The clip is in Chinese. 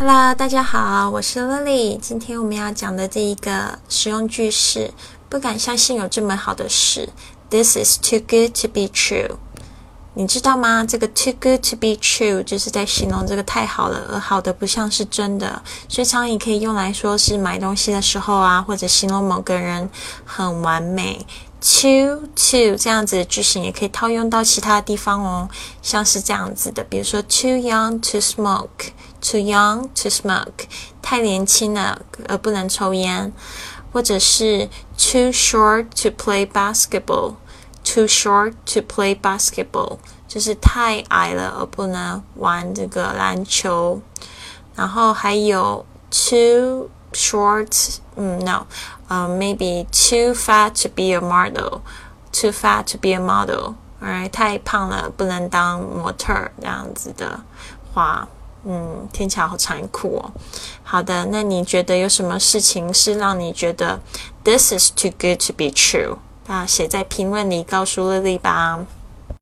Hello，大家好，我是 Lily。今天我们要讲的这一个实用句式，不敢相信有这么好的事。This is too good to be true。你知道吗？这个 too good to be true 就是在形容这个太好了，而好的不像是真的。所以常也可以用来说是买东西的时候啊，或者形容某个人很完美。Too too 这样子的句型也可以套用到其他地方哦，像是这样子的，比如说 too young to smoke。Too young to smoke，太年轻了而不能抽烟，或者是 too short to play basketball basketball，too short to play basketball，就是太矮了而不能玩这个篮球。然后还有 too short，嗯，no，呃，maybe too fat to be a model，too fat to be a model，哎，太胖了不能当模特这样子的话。嗯，听起来好残酷哦。好的，那你觉得有什么事情是让你觉得 this is too good to be true？ 啊，写在评论里告诉乐丽吧。